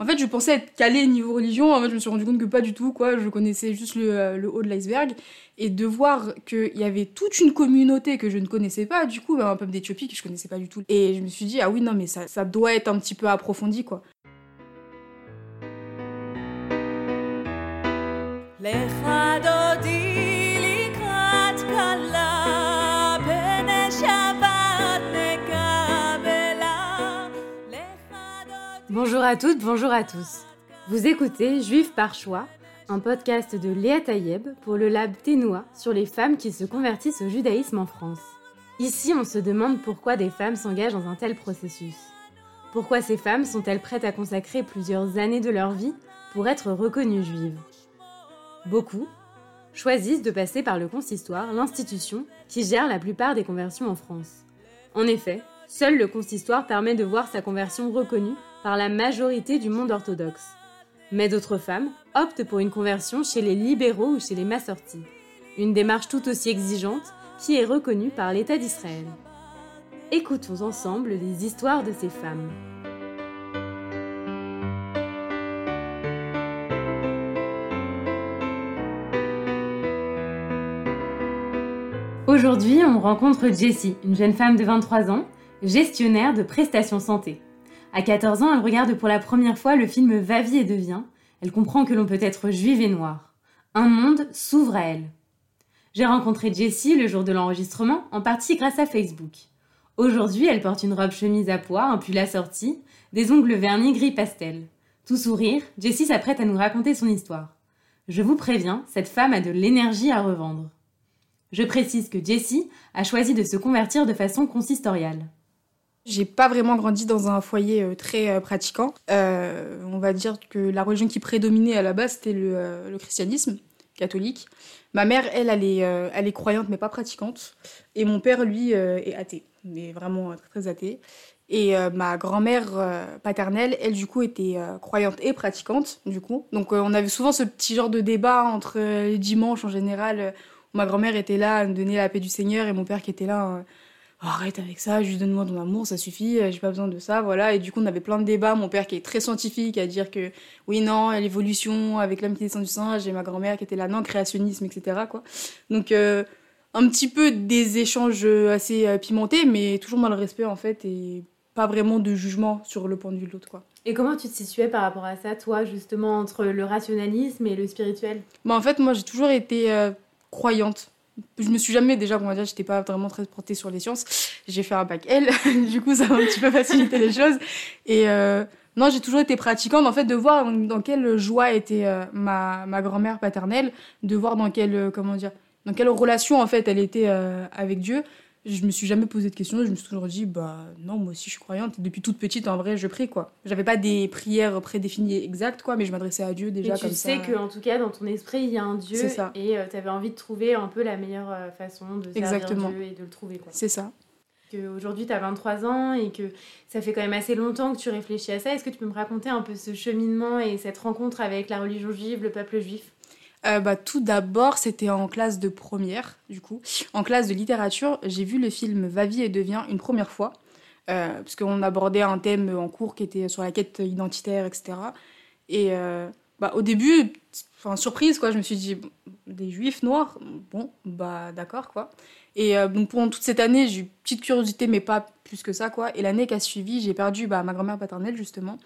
En fait, je pensais être calée niveau religion. En fait, je me suis rendu compte que pas du tout, quoi. Je connaissais juste le, euh, le haut de l'iceberg. Et de voir qu'il y avait toute une communauté que je ne connaissais pas, du coup, un peuple d'Éthiopie que je connaissais pas du tout. Et je me suis dit, ah oui, non, mais ça, ça doit être un petit peu approfondi, quoi. Bonjour à toutes, bonjour à tous. Vous écoutez Juif par choix, un podcast de Léa Tayeb pour le lab Ténois sur les femmes qui se convertissent au judaïsme en France. Ici, on se demande pourquoi des femmes s'engagent dans un tel processus. Pourquoi ces femmes sont-elles prêtes à consacrer plusieurs années de leur vie pour être reconnues juives? Beaucoup choisissent de passer par le consistoire, l'institution qui gère la plupart des conversions en France. En effet, seul le consistoire permet de voir sa conversion reconnue par la majorité du monde orthodoxe. Mais d'autres femmes optent pour une conversion chez les libéraux ou chez les massortis, une démarche tout aussi exigeante qui est reconnue par l'État d'Israël. Écoutons ensemble les histoires de ces femmes. Aujourd'hui, on rencontre Jessie, une jeune femme de 23 ans, gestionnaire de prestations santé. À 14 ans, elle regarde pour la première fois le film Va vie et devient. Elle comprend que l'on peut être juive et noire. Un monde s'ouvre à elle. J'ai rencontré Jessie le jour de l'enregistrement, en partie grâce à Facebook. Aujourd'hui, elle porte une robe chemise à pois, un pull assorti, des ongles vernis gris pastel. Tout sourire, Jessie s'apprête à nous raconter son histoire. Je vous préviens, cette femme a de l'énergie à revendre. Je précise que Jessie a choisi de se convertir de façon consistoriale. J'ai pas vraiment grandi dans un foyer euh, très euh, pratiquant. Euh, on va dire que la religion qui prédominait à la base, c'était le, christianisme catholique. Ma mère, elle, elle est, croyante, mais pas pratiquante. Et mon père, lui, est athée, mais vraiment très, très athée. Et ma grand-mère paternelle, elle, du coup, était croyante et pratiquante, du coup. Donc, on avait souvent ce petit genre de débat entre les dimanches, en général, où ma grand-mère était là à nous donner la paix du Seigneur, et mon père qui était là arrête avec ça, juste donne-moi ton amour, ça suffit, euh, j'ai pas besoin de ça, voilà. Et du coup, on avait plein de débats. Mon père qui est très scientifique à dire que oui, non, l'évolution avec l'homme qui descend du singe, et ma grand-mère qui était là, non, créationnisme, etc. Quoi. Donc, euh, un petit peu des échanges assez euh, pimentés, mais toujours dans le respect en fait, et pas vraiment de jugement sur le point de vue de l'autre. quoi. Et comment tu te situais par rapport à ça, toi, justement, entre le rationalisme et le spirituel? Bah, En fait, moi, j'ai toujours été croyante je me suis jamais déjà, on va dire, j'étais pas vraiment très portée sur les sciences. J'ai fait un bac L, du coup, ça m'a un petit peu facilité les choses. Et euh, non, j'ai toujours été pratiquante, en fait, de voir dans quelle joie était euh, ma, ma grand-mère paternelle, de voir dans quelle, euh, comment dire, dans quelle relation, en fait, elle était avec Dieu je me suis jamais posé de questions. Je me suis toujours dit, bah non, moi aussi je suis croyante. Depuis toute petite, en vrai, je prie quoi. J'avais pas des prières prédéfinies exactes quoi, mais je m'adressais à Dieu déjà et tu sais que en tout cas dans ton esprit il y a un Dieu ça. et euh, tu avais envie de trouver un peu la meilleure euh, façon de servir Exactement. Dieu et de le trouver quoi. C'est ça. Aujourd'hui tu as 23 ans et que ça fait quand même assez longtemps que tu réfléchis à ça. Est-ce que tu peux me raconter un peu ce cheminement et cette rencontre avec la religion juive, le peuple juif? Euh, bah, Tout d'abord, c'était en classe de première, du coup. En classe de littérature, j'ai vu le film Va vie et devient une première fois, euh, parce qu'on abordait un thème en cours qui était sur la quête identitaire, etc. Et euh, bah, au début, enfin, surprise, quoi, je me suis dit, des juifs noirs, bon, bah d'accord, quoi. Et euh, donc pendant toute cette année, j'ai eu petite curiosité, mais pas plus que ça, quoi. Et l'année qui a suivi, j'ai perdu bah, ma grand-mère paternelle, justement.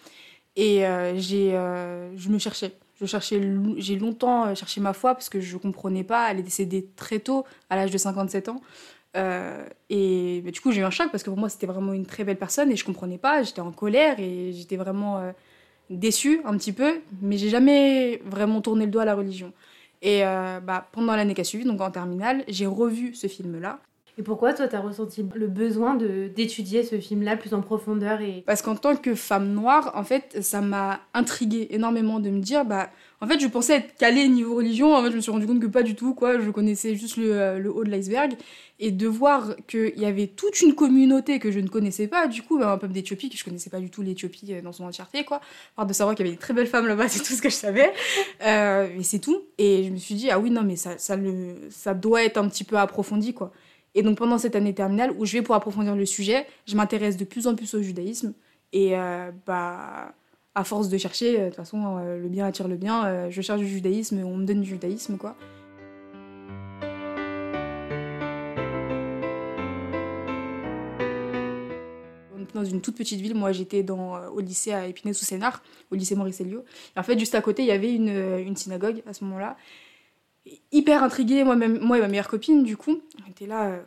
Et j'ai, je me cherchais j'ai longtemps euh, cherché ma foi parce que je comprenais pas. Elle est décédée très tôt, à l'âge de 57 ans. Euh, et bah, du coup, j'ai eu un choc parce que pour moi, c'était vraiment une très belle personne et je comprenais pas. J'étais en colère et j'étais vraiment euh, déçue un petit peu, mais j'ai jamais vraiment tourné le doigt à la religion. Et bah, pendant l'année qui a suivi, donc en terminale, j'ai revu ce film-là. Et pourquoi toi, tu as ressenti le besoin d'étudier ce film-là plus en profondeur et... Parce qu'en tant que femme noire, en fait, ça m'a intriguée énormément de me dire, bah, en fait, je pensais être calée niveau religion. En fait, je me suis rendu compte que pas du tout, quoi. Je connaissais juste le, le haut de l'iceberg. Et de voir qu'il y avait toute une communauté que je ne connaissais pas, du coup, bah, un peuple d'Éthiopie, que je connaissais pas du tout l'Éthiopie euh, dans son entièreté, quoi. part de savoir qu'il y avait des très belles femmes là-bas, c'est tout ce que je savais. Euh, et c'est tout. Et je me suis dit, ah oui, non, mais ça, ça, le, ça doit être un petit peu approfondi, quoi. Et donc pendant cette année terminale où je vais pour approfondir le sujet, je m'intéresse de plus en plus au judaïsme. Et euh, bah, à force de chercher, de toute façon, le bien attire le bien. je cherche du judaïsme, on me donne du judaïsme, quoi. dans une toute petite ville. Moi, j'étais au lycée à Épinay-sous-Sénard, au lycée Maurice Elio. Et en fait, juste à côté, il y avait une synagogue à ce moment-là. Hyper intriguée, moi, même, moi et ma meilleure copine, du coup. On était là.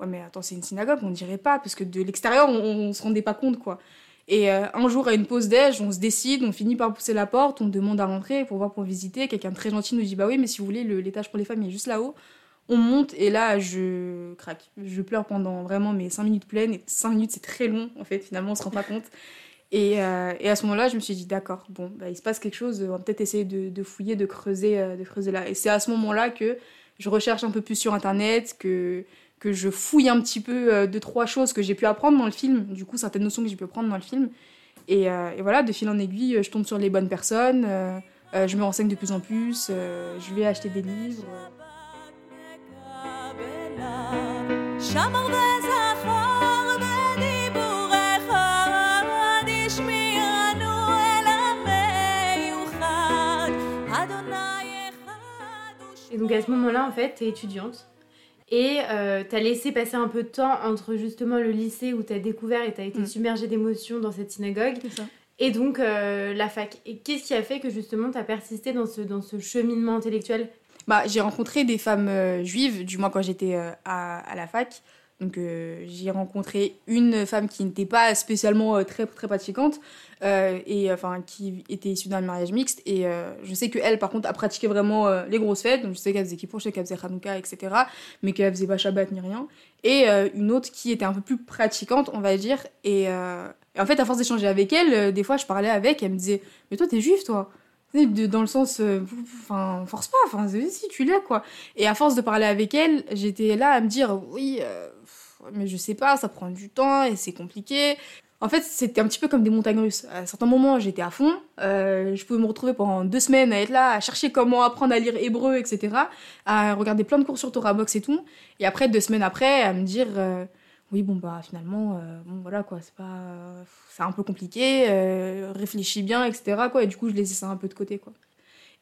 Ouais, mais attends, c'est une synagogue, on dirait pas, parce que de l'extérieur, on, se rendait pas compte, quoi. Et euh, un jour, à une pause déj, on se décide, on finit par pousser la porte, on demande à rentrer pour voir, pour visiter. Quelqu'un très gentil nous dit Bah oui, mais si vous voulez, l'étage pour les femmes est juste là-haut. On monte et là, je craque. Je pleure pendant vraiment mes 5 minutes pleines. Et 5 minutes, c'est très long, en fait, finalement, on se rend pas compte. Et, euh, à ce moment-là, je me suis dit D'accord, bon, bah, il se passe quelque chose, on va peut-être essayer de, fouiller, de creuser, euh, de creuser là. Et c'est à ce moment-là que je recherche un peu plus sur Internet, que que je fouille un petit peu euh, de trois choses que j'ai pu apprendre dans le film, du coup certaines notions que j'ai pu prendre dans le film. Et, euh, voilà, de fil en aiguille, je tombe sur les bonnes personnes, euh, je me renseigne de plus en plus, je vais acheter des livres. Et donc à ce moment-là, en fait, tu es étudiante et euh, tu as laissé passer un peu de temps entre justement le lycée où tu as découvert et tu as été mm. submergé d'émotions dans cette synagogue. Et donc euh, la fac. Et qu'est-ce qui a fait que justement tu as persisté dans ce, dans ce cheminement intellectuel? Bah, J'ai rencontré des femmes euh, juives, du moins quand j'étais à, à, la fac. Donc j'ai rencontré une femme qui n'était pas spécialement très, très pratiquante, euh, et enfin qui était issue d'un mariage mixte et euh, je sais que elle par contre a pratiqué vraiment euh, les grosses fêtes. Donc je sais qu'elle faisait Kippour, qu'elle faisait Hanouka etc mais qu'elle faisait pas Shabbat ni rien. Et une autre qui était un peu plus pratiquante on va dire et, en fait à force d'échanger avec elle des fois je parlais avec elle me disait mais toi t'es juif toi? Dans le sens enfin force pas enfin si tu l'es quoi. Et à force de parler avec elle j'étais là à me dire oui mais je sais pas ça prend du temps et c'est compliqué en fait, c'était un petit peu comme des montagnes russes. À certains moments, j'étais à fond. Euh, je pouvais me retrouver pendant deux semaines à être là, à chercher comment apprendre à lire hébreu, etc. À regarder plein de cours sur Torah Box et tout. Et après, deux semaines après, à me dire euh, oui, bon, bah finalement, euh, bon, voilà quoi, c'est pas. c'est un peu compliqué, réfléchis bien, etc. Quoi. Et du coup, je laissais ça un peu de côté, quoi.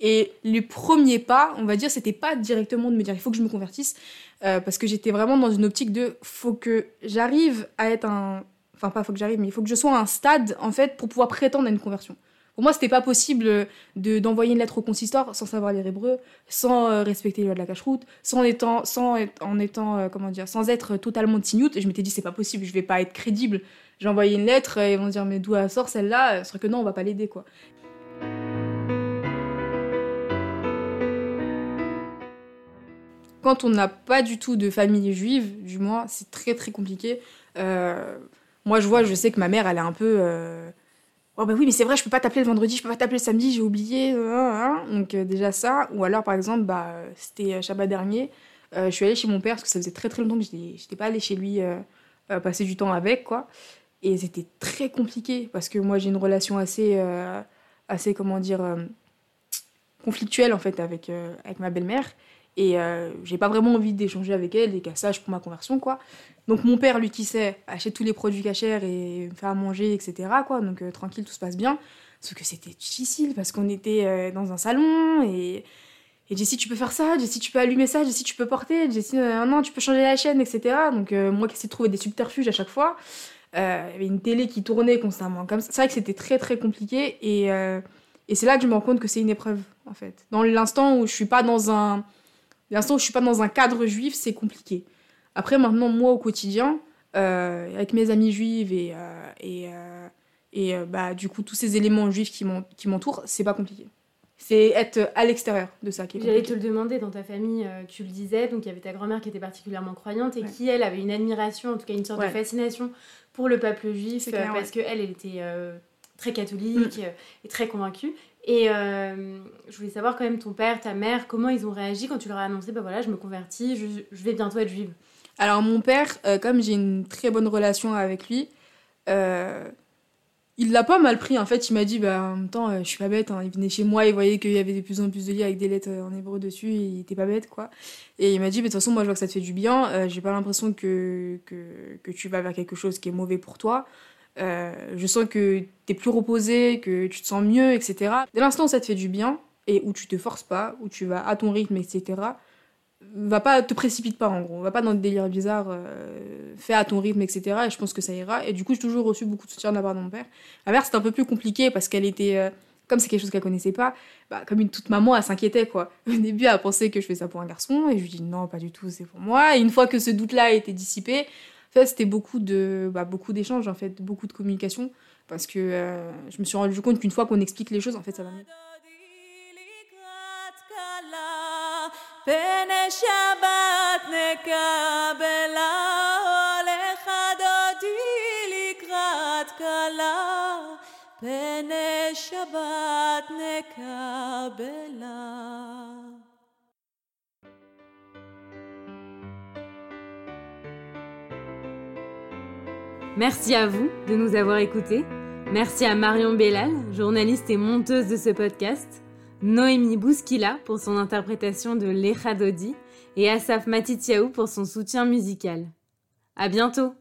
Et les premiers pas, on va dire, c'était pas directement de me dire il faut que je me convertisse, parce que j'étais vraiment dans une optique de faut que j'arrive à être un enfin pas faut que j'arrive, mais il faut que je sois un stade en fait pour pouvoir prétendre à une conversion. Pour moi, c'était pas possible de d'envoyer une lettre au consistoire sans savoir lire hébreu, sans euh, respecter les lois de la cache-route, sans étant, sans en étant, euh, comment dire, sans être totalement tignoute. Et je m'étais dit, c'est pas possible, je vais pas être crédible. J'ai envoyé une lettre et ils vont dire, mais d'où elle sort celle-là? C'est que non, on va pas l'aider, quoi. Quand on n'a pas du tout de famille juive, du moins, c'est très très compliqué. Euh, moi, je vois, je sais que ma mère, elle est un peu. Euh... Oh, bah oui, mais c'est vrai, je peux pas t'appeler le vendredi, je peux pas t'appeler le samedi, j'ai oublié. Euh, hein. Donc, euh, déjà ça. Ou alors, par exemple, bah, c'était Shabbat dernier, je suis allée chez mon père parce que ça faisait très très longtemps que j'étais pas allée chez lui passer du temps avec, quoi. Et c'était très compliqué parce que moi, j'ai une relation assez. assez, comment dire. conflictuelle, en fait, avec, avec ma belle-mère. Et j'ai pas vraiment envie d'échanger avec elle et qu'elle sache pour ma conversion, quoi. Donc mon père, lui qui sait, achète tous les produits cachers et me fait à manger, etc. Quoi. Donc euh, tranquille, tout se passe bien. Sauf que c'était difficile parce qu'on était euh, dans un salon et, et Jessie, tu peux faire ça, Jessie, tu peux allumer ça, Jessie, tu peux porter, Jessie, euh, non, tu peux changer la chaîne, etc. Donc moi qui essayais de trouver des subterfuges à chaque fois, il y avait une télé qui tournait constamment. Comme c'est vrai que c'était très très compliqué et, et c'est là que je me rends compte que c'est une épreuve en fait. Dans l'instant où je suis pas dans un l'instant où je suis pas dans un cadre juif, c'est compliqué. Après, maintenant, moi, au quotidien, euh, avec mes amis juifs et, euh, et, euh, et bah, du coup, tous ces éléments juifs qui m'entourent, c'est pas compliqué. C'est être à l'extérieur de ça qui est J'allais te le demander, dans ta famille, tu le disais, donc il y avait ta grand-mère qui était particulièrement croyante et qui, elle, avait une admiration, en tout cas une sorte de fascination pour le peuple juif, parce qu'elle, elle était très catholique mm. et très convaincue. Et je voulais savoir quand même ton père, ta mère, comment ils ont réagi quand tu leur as annoncé, bah voilà, je me convertis, je, je vais bientôt être juive. Alors mon père, euh, comme j'ai une très bonne relation avec lui, euh, il l'a pas mal pris en fait. Il m'a dit, bah, en même temps, euh, je suis pas bête. Hein. Il venait chez moi, il voyait qu'il y avait de plus en plus de livres avec des lettres en hébreu dessus, et il était pas bête quoi. Et il m'a dit, de toute façon, moi je vois que ça te fait du bien. j'ai pas l'impression que, que, que, tu vas vers quelque chose qui est mauvais pour toi. Je sens que t'es plus reposé, que tu te sens mieux, etc. Dès l'instant où ça te fait du bien, et où tu te forces pas, où tu vas à ton rythme, etc., va pas, te précipite pas en gros, va pas dans des délires bizarres, euh, fais à ton rythme, etc. Et je pense que ça ira. Et du coup, j'ai toujours reçu beaucoup de soutien de la part de mon père. Ma mère, c'était un peu plus compliqué parce qu'elle était, euh, comme c'est quelque chose qu'elle connaissait pas, bah, comme une toute maman, elle s'inquiétait quoi. Au début, elle pensait que je faisais ça pour un garçon, et je lui dis non, pas du tout, c'est pour moi. Et une fois que ce doute-là a été dissipé, fait, c'était beaucoup de, bah, beaucoup d'échanges en fait, beaucoup de communication, parce que euh, je me suis rendu compte qu'une fois qu'on explique les choses, en fait, ça va mieux. פני שבת נקבלה, Merci à vous de nous avoir écoutés. Merci à Marion Bellal, journaliste et monteuse de ce podcast. Noémie Bouskila pour son interprétation de L'Echadodi et Asaf Matitiaou pour son soutien musical. À bientôt!